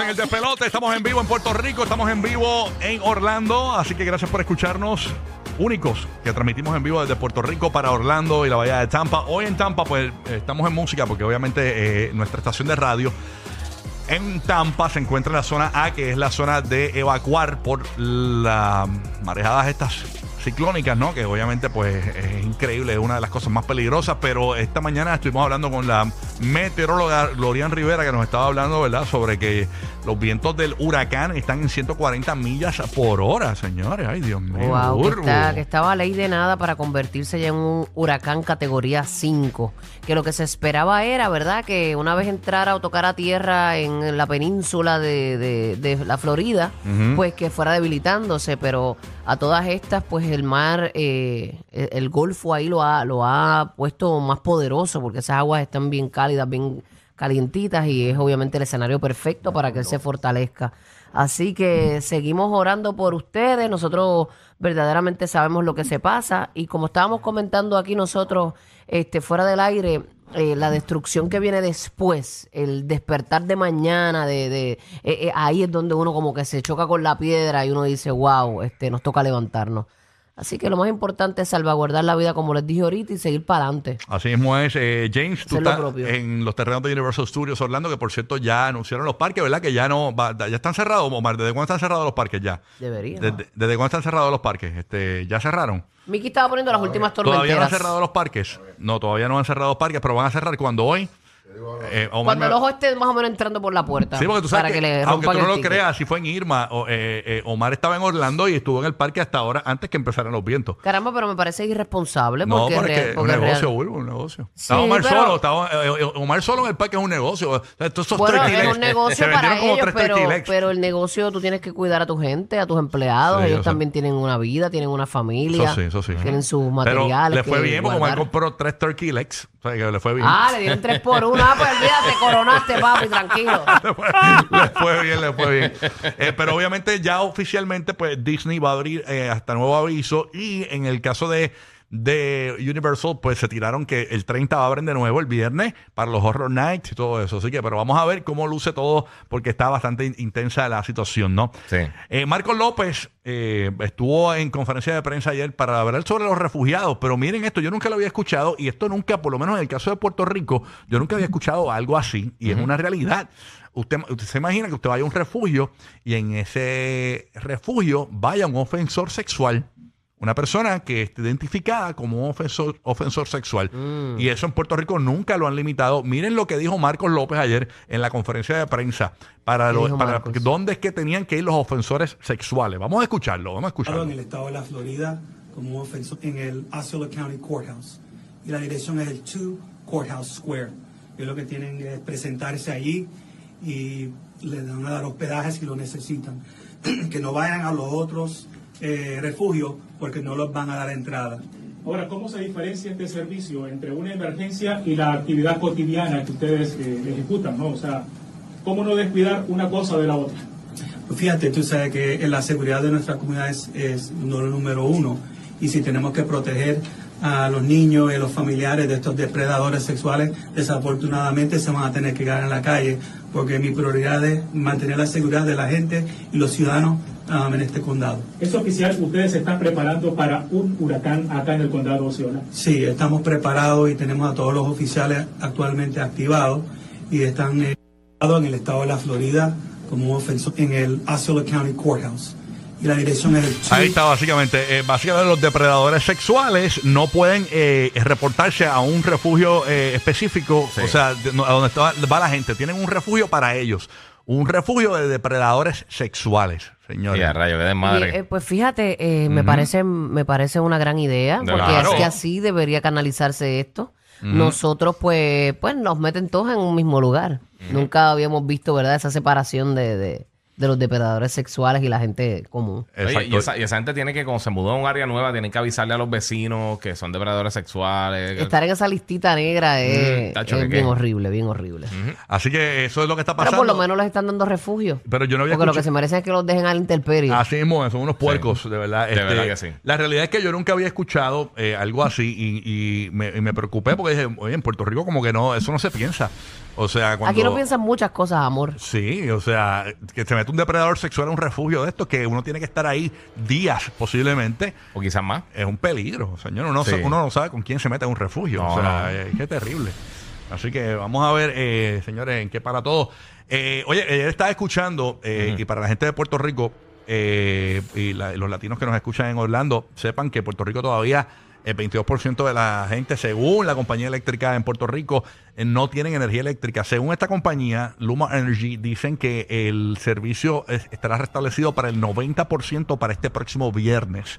En el despelote, estamos en vivo en Puerto Rico, estamos en vivo en Orlando, así que gracias por escucharnos. Únicos que transmitimos en vivo desde Puerto Rico para Orlando y la Bahía de Tampa. Hoy en Tampa, pues estamos en música porque obviamente eh, nuestra estación de radio en Tampa se encuentra en la zona A, que es la zona de evacuar por las marejadas estas ciclónicas, ¿no? Que obviamente pues es increíble, es una de las cosas más peligrosas, pero esta mañana estuvimos hablando con la meteoróloga Glorian Rivera que nos estaba hablando, ¿verdad? Sobre que los vientos del huracán están en 140 millas por hora, señores. Ay, Dios mío. Wow, que, burbu. está- que estaba ley de nada para convertirse ya en un huracán categoría 5. Que lo que se esperaba era, ¿verdad? Que una vez entrara o tocara tierra en la península de, de- de la Florida, pues que fuera debilitándose. Pero a todas estas, pues el mar, eh, el, el Golfo ahí lo ha, lo ha puesto más poderoso porque esas aguas están bien cálidas, bien calientitas y es obviamente el escenario perfecto para que él se fortalezca. Así que seguimos orando por ustedes. Nosotros verdaderamente sabemos lo que se pasa y como estábamos comentando aquí nosotros este, fuera del aire, eh, la destrucción que viene después, el despertar de mañana, de, de- eh, eh, ahí es donde uno como que se choca con la piedra y uno dice, wow, este, nos toca levantarnos. Así que lo más importante es salvaguardar la vida, como les dije ahorita, y seguir para adelante. Así mismo es, eh, James, tú lo estás en los terrenos de Universal Studios Orlando, que por cierto ya anunciaron los parques, ¿verdad? Que ya no, va- ya están cerrados, Omar. ¿Desde cuándo están cerrados los parques ya? Debería. ¿Desde, desde cuándo están cerrados los parques? Este, ¿Ya cerraron? Miki estaba poniendo las últimas ¿Todavía no han cerrado los parques? No, todavía no han cerrado los parques, pero van a cerrar cuando hoy. Eh, Omar Cuando me- el ojo esté más o menos entrando por la puerta. Sí, porque tú sabes para que, que, le aunque tú no lo ticket. creas, si fue en Irma, o, eh, eh, Omar estaba en Orlando y estuvo en el parque hasta ahora, antes que empezaran los vientos. Caramba, pero me parece irresponsable. No, porque, porque es un negocio, real. Bulbo, un negocio. Sí, estaba Omar pero- solo, estaba, eh, eh, Omar solo en el parque es un negocio. O sea, todos esos Bueno, turkey es un negocio para ellos, pero, pero el negocio tú tienes que cuidar a tu gente, a tus empleados. Sí, ellos sé. también tienen una vida, tienen una familia. Eso sí, eso sí. Tienen sus Pero materiales. le fue bien porque Omar compró tres turkey legs. O sea, que le fue bien. Ah, le dieron tres por uno. Ah, pues olvídate, coronaste, papi, tranquilo. le, fue, le fue bien, le fue bien. Eh, pero obviamente ya oficialmente pues Disney va a abrir eh, hasta nuevo aviso y en el caso de de Universal pues se tiraron que el 30 abren de nuevo el viernes para los Horror Nights y todo eso. Así que pero vamos a ver cómo luce todo porque está bastante in- intensa la situación, ¿no? Sí. Eh, Marcos López eh, estuvo en conferencia de prensa ayer para hablar sobre los refugiados, pero miren esto, yo nunca lo había escuchado y esto nunca, por lo menos en el caso de Puerto Rico, yo nunca había escuchado algo así y es una realidad. Usted, usted se imagina que usted vaya a un refugio y en ese refugio vaya un ofensor sexual. Una persona que esté identificada como un ofensor, ofensor sexual. Y eso en Puerto Rico nunca lo han limitado. Miren lo que dijo Marcos López ayer en la conferencia de prensa. Para, ¿Qué lo- dijo para dónde es que tenían que ir los ofensores sexuales. Vamos a escucharlo, vamos a escucharlo. en el estado de la Florida como un ofensor en el Osceola County Courthouse. Y la dirección es el 2 Courthouse Square. Y lo que tienen es presentarse allí y le dan a dar hospedaje si lo necesitan. que no vayan a los otros eh, refugios porque no los van a dar entrada. Ahora, ¿cómo se diferencia este servicio entre una emergencia y la actividad cotidiana que ustedes eh, ejecutan? ¿no? O sea, ¿cómo no descuidar una cosa de la otra? Pues Fíjate, tú sabes que la seguridad de nuestra comunidad es, es lo número uno. Y si tenemos que proteger a los niños y a los familiares de estos depredadores sexuales, desafortunadamente se van a tener que quedar en la calle, porque mi prioridad es mantener la seguridad de la gente y los ciudadanos um, en este condado. ¿Es oficial ustedes se están preparando para un huracán acá en el condado de Osceola? Sí, estamos preparados y tenemos a todos los oficiales actualmente activados y están eh, en el estado de la Florida como ofensor en el Osceola County Courthouse. Y la dirección es el 2 Ahí está, básicamente. Eh, básicamente, los depredadores sexuales no pueden eh, reportarse a un refugio eh, específico, Sí. o sea, de- no- a donde está- va la gente. Tienen un refugio para ellos. Un refugio de depredadores sexuales, señores. Y a rayo, que Y, eh, pues fíjate, eh, me parece me parece una gran idea, De porque claro. es que así debería canalizarse esto. Nosotros, pues, pues nos meten todos en un mismo lugar. Nunca habíamos visto, ¿verdad?, esa separación de, de, de los depredadores sexuales y la gente común. Oye, y, esa, y esa gente tiene que, cuando se mudó a un área nueva, tienen que avisarle a los vecinos que son depredadores sexuales. Estar en esa listita negra es, Mm, tacho, es ¿que bien qué? horrible, bien horrible. Así que eso es lo que está Pero pasando. por lo menos les están dando refugio. Pero yo no había Porque lo que se merecen es que los dejen a la intemperie. Así mismo, son unos puercos, de verdad. Este, De verdad que sí. La realidad es que yo nunca había escuchado eh, algo así y, y me, y me preocupé porque dije, oye, en Puerto Rico como que no, eso no se piensa. O sea, cuando... Aquí no piensan muchas cosas, amor. Sí, o sea, que se mete un depredador sexual a un refugio de estos que uno tiene que estar ahí días posiblemente. O quizás más. Es un peligro, señor. Uno, no Sí. sa- uno no sabe con quién se mete a un refugio. No, o sea, no. eh, qué terrible. Así que vamos a ver, eh, señores, en qué para todo. Eh, oye, ayer estaba escuchando, eh, y para la gente de Puerto Rico eh, y la- los latinos que nos escuchan en Orlando, sepan que Puerto Rico todavía el 22% de la gente, según la compañía eléctrica en Puerto Rico, eh, no tienen energía eléctrica. Según esta compañía, Luma Energy, dicen que el servicio es- estará restablecido para el 90% para este próximo viernes.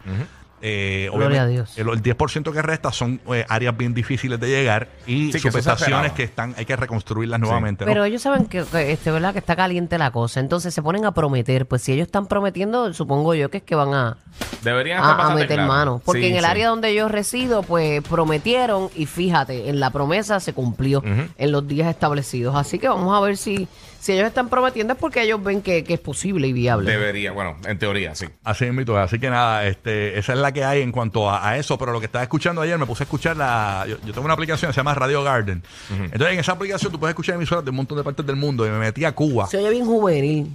Eh, Gloria a Dios. El, el 10% que resta son eh, áreas bien difíciles de llegar y Sí, que eso se subestaciones esperaba. que están hay que reconstruirlas nuevamente. ¿no? Pero ellos saben que, que, este, ¿verdad? que está caliente la cosa. Entonces se ponen a prometer. Pues si ellos están prometiendo, supongo yo que es que van a, Deberían estar a, a bastante meter claros. mano. Porque Sí, en el sí. área donde yo resido, pues prometieron y fíjate, en la promesa se cumplió en los días establecidos. Así que vamos a ver si, si ellos están prometiendo es porque ellos ven que, que es posible y viable. Debería, bueno, en teoría, sí. Así es, mito. Así que nada, este, esa es la que hay en cuanto a, a eso. Pero lo que estaba escuchando ayer, me puse a escuchar la. Yo, yo tengo una aplicación que se llama Radio Garden. Entonces, en esa aplicación tú puedes escuchar emisoras de un montón de partes del mundo. Y me metí a Cuba. Se oye bien juvenil.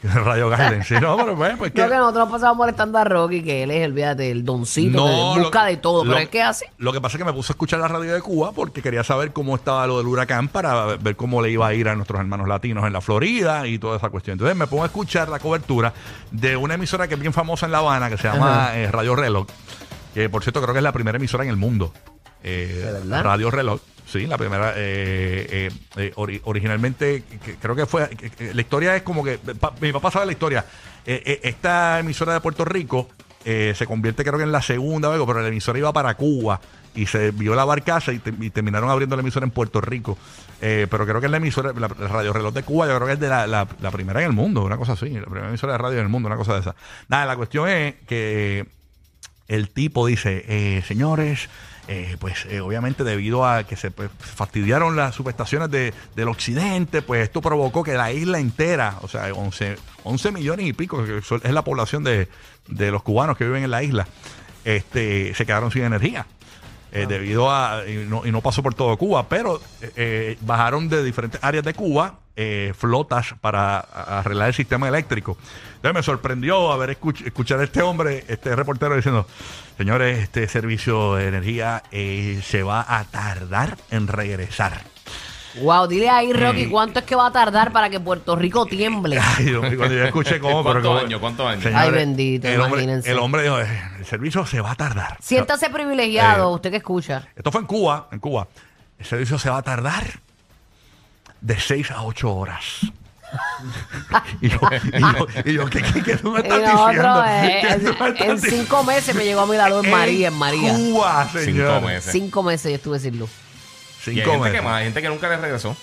Radio Garden. Sí, no, pero bueno, pues que. Creo que nosotros pasamos molestando a Rocky, que él es el, fíjate, el doncito, que busca de todo. lo- pero es que hace. Lo que pasa es que me puse a escuchar la radio de Cuba porque quería saber cómo estaba lo del huracán para ver cómo le iba a ir a nuestros hermanos latinos en la Florida y toda esa cuestión. Entonces me pongo a escuchar la cobertura de una emisora que es bien famosa en La Habana que se llama eh, Radio Reloj, que por cierto creo que es la primera emisora en el mundo. Eh, ¿De verdad? Radio Reloj. Sí, la primera. eh, eh, eh, ori- originalmente, creo que fue. la historia es como que. mi papá sabe la historia. Eh, eh, esta emisora de Puerto Rico se convierte, creo que en la segunda o algo, pero la emisora iba para Cuba y se vio la barcaza y, te- y terminaron abriendo la emisora en Puerto Rico. Pero creo que es la emisora, la, la radio reloj de Cuba, yo creo que es de la, la- la primera en el mundo, una cosa así. La primera emisora de radio en el mundo, una cosa de esa. Nada, la cuestión es que el tipo dice, eh, señores, eh, pues eh, obviamente debido a que se pues, fastidiaron las subestaciones de- del occidente, pues esto provocó que la isla entera, o sea, 11, 11 millones y pico, que es la población de, de los cubanos que viven en la isla, este, se quedaron sin energía. Eh, debido a, y no, y no pasó por todo Cuba, pero eh, eh, bajaron de diferentes áreas de Cuba eh, flotas para arreglar el sistema eléctrico. Entonces me sorprendió haber escuch- escuchar a este hombre, este reportero diciendo, señores, este servicio de energía eh, se va a tardar en regresar. Wow, dile ahí, Rocky, ¿cuánto es que va a tardar para que Puerto Rico tiemble? Ay, Dios mío, cuando yo escuché cómo... ¿Cuántos pero años? ¿Cuántos años? Señores, Ay, bendito, el hombre, imagínense. el hombre dijo, "Eh, el servicio se va a tardar. Siéntase privilegiado, Eh, usted que escucha. Esto fue en Cuba, en Cuba. El servicio se va a tardar de 6 a 8 horas. y, yo, y, yo, y yo, ¿qué, qué, qué tú me Y estás diciendo? nosotros, eh, ¿Qué tú me en, estás en diciendo? cinco meses me llegó a mi lado en María, en María. Cuba, señor. Cinco meses. Cinco meses yo estuve sin luz. Y hay Cinco gente que meses. más, hay gente que nunca le regresó.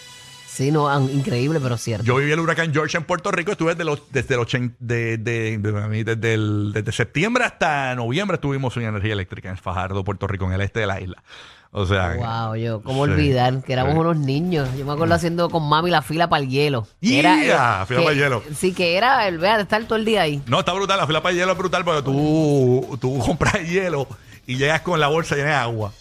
Sí, no, increíble, pero cierto. Yo viví el huracán George en Puerto Rico, estuve desde, los, desde, el, ochen- de, de- de- desde, el- desde septiembre hasta noviembre estuvimos sin energía eléctrica en Fajardo, Puerto Rico, en el este de la isla. O sea, Wow, yo, ¿cómo Sí. olvidar que éramos Sí. unos niños? Yo me acuerdo haciendo con mami la fila para el hielo. Que ¡Yeah! Fila que- pa'l hielo. Sí, que era el vea de estar todo el día ahí. No, está brutal, la fila para el hielo es brutal porque tú, tú compras hielo y llegas con la bolsa llena de agua.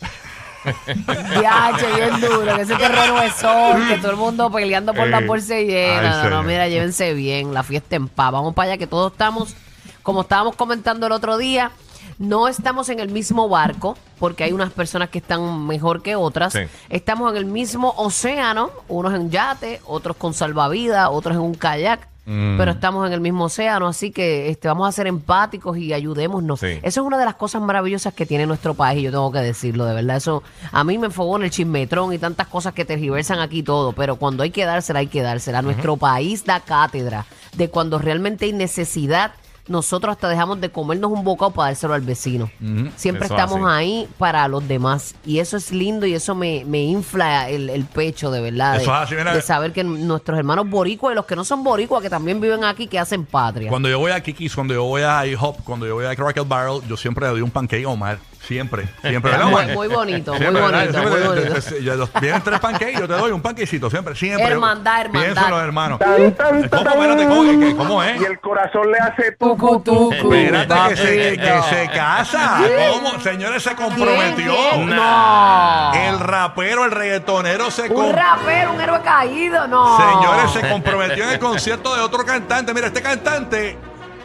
Viaje, bien duro, que ese terreno es sol, que todo el mundo peleando por la Eh, bolsa ay, llena. No, no, señor. mira, llévense bien, la fiesta en paz. Vamos para allá, que todos estamos, como estábamos comentando el otro día, no estamos en el mismo barco, porque hay unas personas que están mejor que otras. Sí. Estamos en el mismo océano, unos en yate, otros con salvavidas, otros en un kayak. Mm. Pero estamos en el mismo océano, así que este, vamos a ser empáticos y ayudémonos. Sí. Eso es una de las cosas maravillosas que tiene nuestro país, y yo tengo que decirlo, de verdad. Eso a mí me enfogó en el chismetrón y tantas cosas que tergiversan aquí todo, pero cuando hay que dársela, hay que dársela. Nuestro país da cátedra de cuando realmente hay necesidad nosotros hasta dejamos de comernos un bocado para dárselo al vecino. Siempre Eso estamos así. ahí para los demás. Y eso es lindo y eso me, me infla el, el pecho, de verdad. Eso de, es así, mira. de saber que nuestros hermanos boricuas y los que no son boricuas, que también viven aquí, que hacen patria. Cuando yo voy a Kikis, cuando yo voy a IHOP, cuando yo voy a Crackle Barrel, yo siempre le doy un pancake a Omar. Siempre, siempre. ¿verdad, muy, Omar? muy bonito, muy bonito, muy siempre- bonito. te- te- yo los- Vienen tres pancakes, yo te doy un panquecito, siempre, siempre. Hermandad, hermandad. Pienso en los hermanos. Tan, tan, ¿Cómo, espérate, cómo, es? Y el corazón le hace tucu, tucu. Espérate que se, que se casa. ¿Cómo? Señores, se comprometió. ¿Quién? ¿Quién? No. El rapero, el reggaetonero se Un comprometió. rapero, un héroe caído, no. Señores, se comprometió en el concierto de otro cantante. Mira, este cantante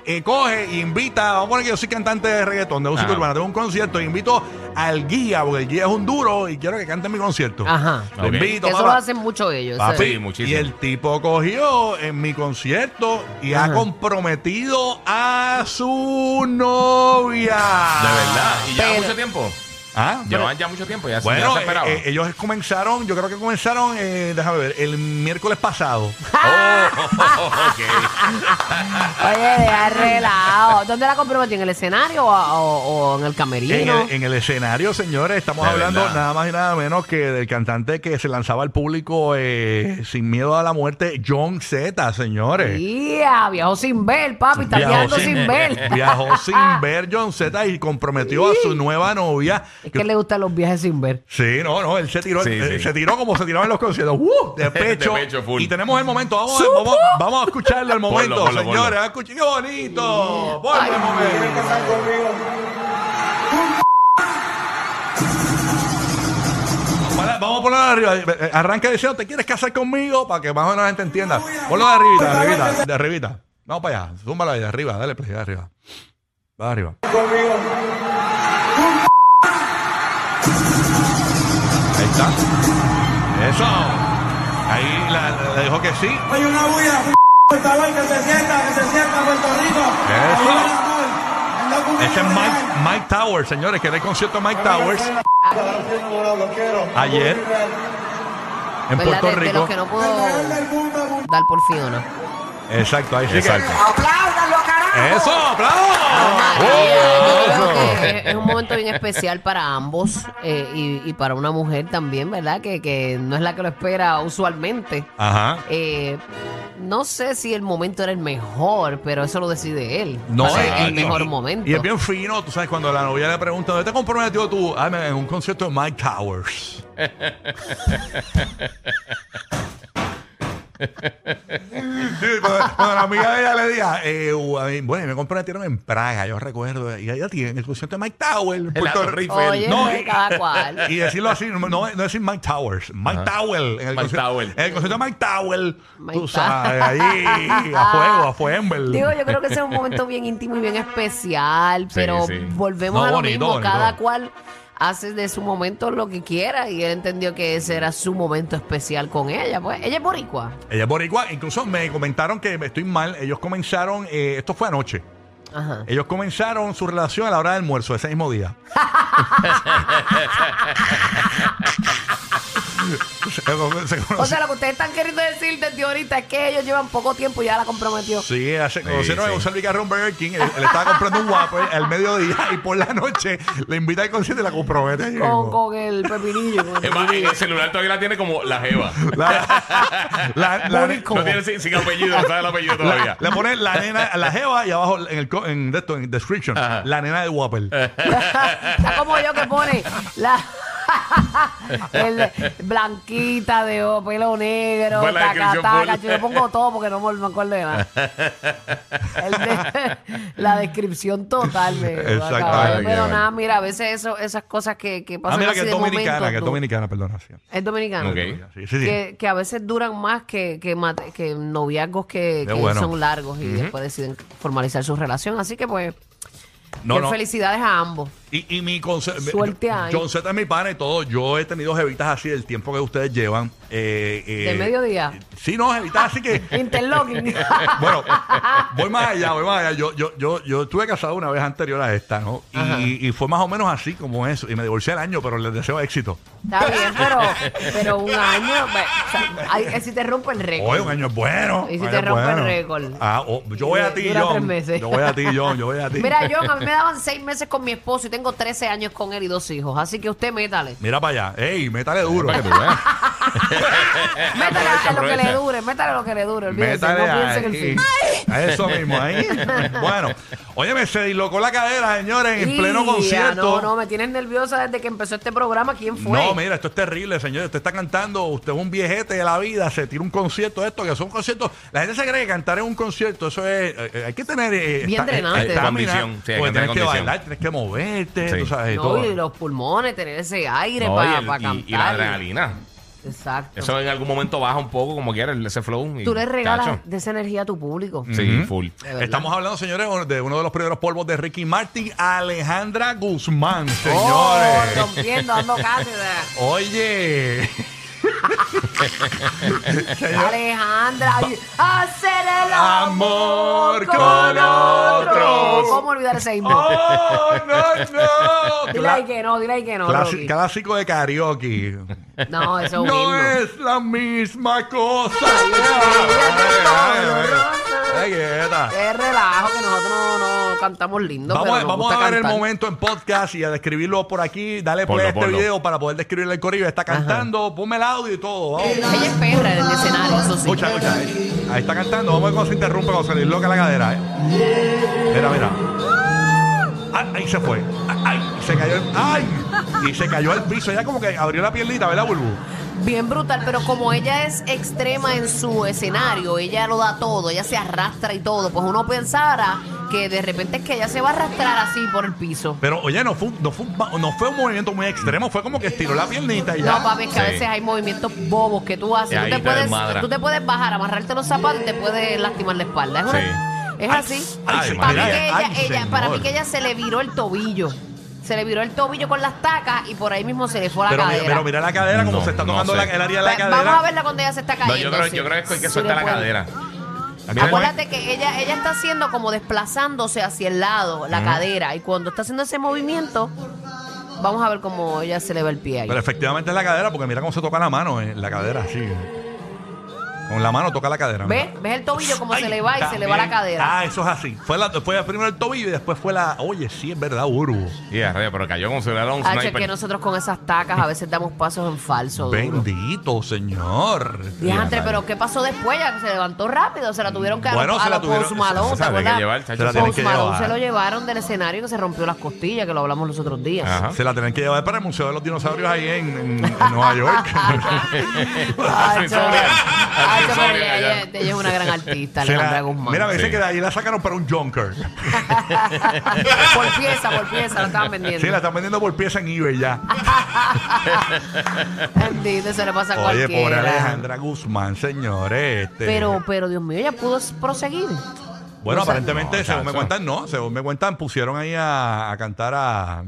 eh, coge e invita, vamos a poner que yo soy cantante de reggaetón, de música Ajá. urbana, tengo un concierto, e invito al guía, porque el guía es un duro y quiero que cante en mi concierto. Ajá. Lo Ok. invito, eso papá. lo hacen mucho ellos. Papi. Sí, muchísimo. Y el tipo cogió en mi concierto y ha Ajá. comprometido a su novia. De verdad. ¿Y ya Pero- mucho tiempo? ¿Ah? Llevan ya mucho tiempo, ya, ya Bueno, se esperaba. eh, eh, ellos comenzaron, yo creo que comenzaron, eh, déjame ver, el miércoles pasado. Oh, ok. Oye, deja. ¿Dónde la comprometió? ¿En el escenario o, o- o en el camerino? En el, en el escenario, señores, estamos De hablando verdad. nada más y nada menos que del cantante que se lanzaba al público eh, sin miedo a la muerte, John Z, señores. Yeah, viajó sin ver, papi. Está viajando sin, ver. Viajó sin ver John Z y comprometió a su nueva novia. Es que le gustan los viajes sin ver. Sí, no, no, él se tiró, Sí, sí. se tiró como se tiraba en los conciertos, ¡uh! de pecho. De pecho, full. Y tenemos el momento, vamos, a, vamos, vamos a escucharle el momento, Ponlo, ponlo, señores. ponlo. ¡Qué bonito! Ponle el momento. Vamos a ponerlo de arriba. Eh, eh, Arranca diciendo, ¿te quieres casar conmigo? Para que más o menos la gente entienda. Ponlo de arribita, de arribita, de arribita. Vamos para allá. Zúmbalo ahí, de arriba. Dale play, de arriba. Va de arriba. Eso. Ahí la, la- le dijo que sí. Hay una bulla, por favor, que se sienta, que se sienta Puerto Rico. Eso. Ese es Mike. Mike Towers, señores, que era el concierto Mike Towers ayer en ¿Verdad? Puerto De, de Rico. los que no pudo dar por Fiona. Exacto, ahí sí que. Exacto. ¡Apláudalo, ¡Eso! ¡Aplausos! María, yo creo ¡Oh! que es, es un momento bien especial para ambos eh, y, y para una mujer también, ¿verdad? Que, que no es la que lo espera usualmente. Ajá. Eh, no sé si el momento era el mejor, pero eso lo decide él. No, ser y- el mejor momento. Y es bien fino, tú sabes, cuando la novia le pregunta, ¿dónde te comprometió tú? Ah, en un concierto de Mike Towers. Cuando, cuando la amiga de ella le diga, eh, bueno, me comprometieron en Praga, yo recuerdo, y ella tiene el concierto de Mike Towers, en Puerto Rico. Oye, No, y- cada cual. Y decirlo así, no, no decir Mike Towers, Mike Towell. En el, Mike en el concierto de Mike Towell, Mike tú sabes, ahí, a fuego, a fuego. Digo, yo creo que ese es un momento bien íntimo y bien especial, pero sí. volvemos No, a lo bonito, mismo. bonito. Cada cual hace de su momento lo que quiera y él entendió que ese era su momento especial con ella. Pues ella es boricua. Ella es boricua, incluso me comentaron que estoy mal, ellos comenzaron, eh, esto fue anoche, Ajá. ellos comenzaron su relación a la hora del almuerzo, ese mismo día. Se- se O sea, lo que ustedes están queriendo decir desde ahorita es que ellos llevan poco tiempo y ya la comprometió. Sí, se conocieron sí. en un servicarro en Burger King. Él, él estaba comprando un Whopper al mediodía y por la noche le invita al concierto y la compromete. Con, el pepinillo. con el Es más, en el celular todavía la tiene como la jeva. La, la- la- Borico. No tiene sin, sin apellido, no sabe el apellido todavía. le pone la nena, la jeva y abajo en el co- en, de esto, en description, Ajá. la nena de Whopper. Está como yo que pone la el blanquita de o- pelo negro, taca, taca. Yo le pongo todo porque no me acuerdo de nada. El de- la descripción total. Me, qué Pero nada, mira, a veces eso, esas cosas que, que Ah, pasan mira así que es de dominicana, momento, que es dominicana, perdona. Sí. Es. Sí, sí, sí. Que, que a veces duran más que, que, mate- que noviazgos que, Qué que bueno. son largos y después deciden formalizar su relación. Así que pues, No, que no. felicidades a ambos. Y, y mi consejo. Suerte ahí. John Z es mi pana y todo. Yo he tenido jevitas así el tiempo que ustedes llevan. Eh, eh, ¿De mediodía? Sí, no, jevitas así que. Interlocking. bueno, voy más allá, voy más allá. Yo, yo, yo, yo estuve casado una vez anterior a esta, ¿no? Y, y fue más o menos así como eso. Y me divorcié el año, pero les deseo éxito. Está bien, pero, pero un año. o sea, ay, si te rompe el récord. Oye, un año es bueno. Y si te rompe el récord. Ah, oh, yo voy a ti, John. tres meses. Yo voy a ti, John. Yo voy a ti. Mira, John, a mí me daban seis meses con mi esposo y tengo 13 años con él y dos hijos. Así que usted métale. Mira para allá. Ey, métale duro. Para que tú veas. Métale a lo que le dure, métale a lo que le dure. Olvídese, Métale no piense en el ahí. fin. A eso mismo, ahí. bueno, oye, se dislocó la cadera, señores, en pleno Ya, concierto. No, no, me tienes nerviosa desde que empezó este programa. ¿Quién fue? No, mira, esto es terrible, señor. Usted está cantando, usted es un viejete de la vida, se tira un concierto de esto, que son conciertos. La gente se cree que cantar en un concierto, eso es. eh, eh, hay que tener. eh, Bien esta- drenante. estamina, Condición, sí, hay que porque tener tienes que bailar, tienes que moverte, Sí. tú sabes, y No, todo. y los pulmones, tener ese aire No, para y, el- cantar. y- y la adrenalina. Exacto. Eso en algún momento baja un poco, como quiera, el- ese flow. y, Tú le regalas chacho, de esa energía a tu público. Sí, full. Verdad. Estamos hablando, señores, de uno de los primeros polvos de Ricky Martin, Alejandra Guzmán, Oh, señores. rompiendo, dando cátedra. Oye. Alejandra, hacer el Amor con otro. ¿Cómo olvidar ese himno? ¡Oh, no, no! Dile ahí que no, dile ahí que no. Clasi- Rocky. clásico de karaoke. No, eso es un No himno. es la misma cosa. Ay, Ay, ay, ay. ay. Es relajo que nosotros no, no cantamos lindo. Vamos, pero a- nos vamos gusta a ver el momento en podcast y a describirlo por aquí. Dale Ponlo, play a este ponlo. video para poder describirle el corillo. Está cantando, ponme el audio y todo. Vamos. Ella es perra en el escenario, eso sí. Escucha, escucha. Ahí, ahí está cantando. Vamos a ver cómo se interrumpe, cuando se le disloca la cadera. ¿eh? Mira, mira. Ah, ahí se fue. Ah, Ay, se cayó. el- ¡Ay! Y se cayó al piso. Ella como que abrió la piernita, ¿verdad, Bulbu? Bien brutal, pero como ella es extrema en su escenario, ella lo da todo, ella se arrastra y todo, pues uno pensara que de repente es que ella se va a arrastrar así por el piso. Pero, oye, no fue, un- no, fue un, no fue un movimiento muy extremo. Fue como que estiró la piernita y ya. No, papi, es que a Sí. veces hay movimientos bobos que tú haces. Tú ahí te, te puedes, desmadra. tú te puedes bajar, amarrarte los zapatos y te puedes lastimar la espalda. Es, una- Sí. es así. Ay, para, mí María. que ella, ay, ella- para mí señor. que ella se le viró el tobillo. Se le viró el tobillo con las tacas y por ahí mismo se le fue la Pero, mira, cadera. pero mira la cadera, como No, se está no tocando sé. la- el área de la cadera. Vamos a verla cuando ella se está No, cayendo. yo creo, sí. yo creo que hay que Sí la cadera. Mira, Acuérdate que ella, ella está haciendo como desplazándose hacia el lado, la cadera, y cuando está haciendo ese movimiento, vamos a ver cómo ella se le va el pie ahí. Pero efectivamente es la cadera, porque mira cómo se toca la mano en la cadera, así. Con la mano toca la cadera. ¿Ves? mira. ¿Ves el tobillo como Ay, se le va y se le va la también. cadera? Ah, eso es así. Fue, la, fue primero el tobillo y después fue la. Oye, sí, es verdad, Uru. Y a rayos, pero cayó como si fuera un sniper. que nosotros con esas tacas a veces damos pasos en falso. duro. Bendito, señor. Diantre, pero ¿qué pasó después? Ya que se levantó rápido, se la tuvieron que dar Bueno, a se la los tuvieron- Post Malone, O sea, ¿te hay que acuerdas? llevar, Se la tienen Post que Malone llevar. se lo llevaron del escenario que se rompió las costillas, que lo hablamos los otros días. Ajá. Se la tienen que llevar para el Museo de los Dinosaurios ahí en, en- en Nueva York. Ay, ay, pero ella, allá. ella- ella es una gran artista, Alejandra Guzmán. mira, me dice Sí. que de ahí la sacaron para un Junker. por pieza, por pieza, la estaban vendiendo. Sí, la están vendiendo por pieza en eBay ya. Bendito, se le pasa a Oye, cualquiera. pobre Alejandra Guzmán, señores. Este. Pero, pero, Dios mío, ella pudo proseguir. Bueno, O sea, aparentemente, no, según me chacho. cuentan, no. Según me cuentan, pusieron ahí a, a cantar a,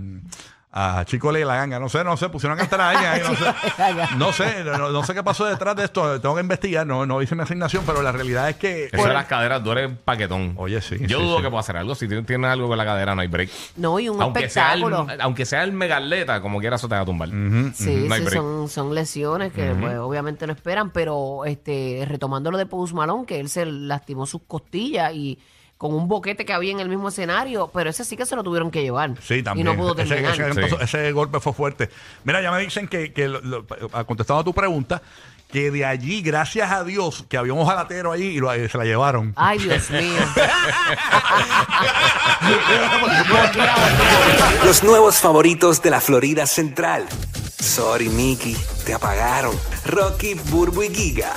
a Chico Le la ganga. No sé, no sé, pusieron a cantar a alguien ahí. No sé, no sé, no, no sé qué pasó detrás de esto. Tengo que investigar. No, no hice mi asignación, pero la realidad es que. Eso de las caderas duele paquetón. Oye, sí, Yo sí, dudo sí. que pueda hacer algo. Si tiene, tiene algo con la cadera, no hay break. No, y un Aunque sea, el, espectáculo. aunque sea el megaleta, como quiera, eso te va a tumbar. Sí, No hay sí, break. son, son lesiones que pues, obviamente no esperan, pero este retomando lo de Post Malone, que él se lastimó sus costillas y con un boquete que había en el mismo escenario, pero ese sí que se lo tuvieron que llevar. Sí, también. Y no pudo Ese- terminar. Ese, Sí. ese golpe fue fuerte. Mira, ya me dicen que, que lo- lo- contestando a tu pregunta, que de allí, gracias a Dios, que había un ojalatero ahí y lo- se la llevaron. Ay, Dios mío. Los nuevos favoritos de la Florida Central. Sorry, Mickey, te apagaron. Rocky, Burbu y Giga,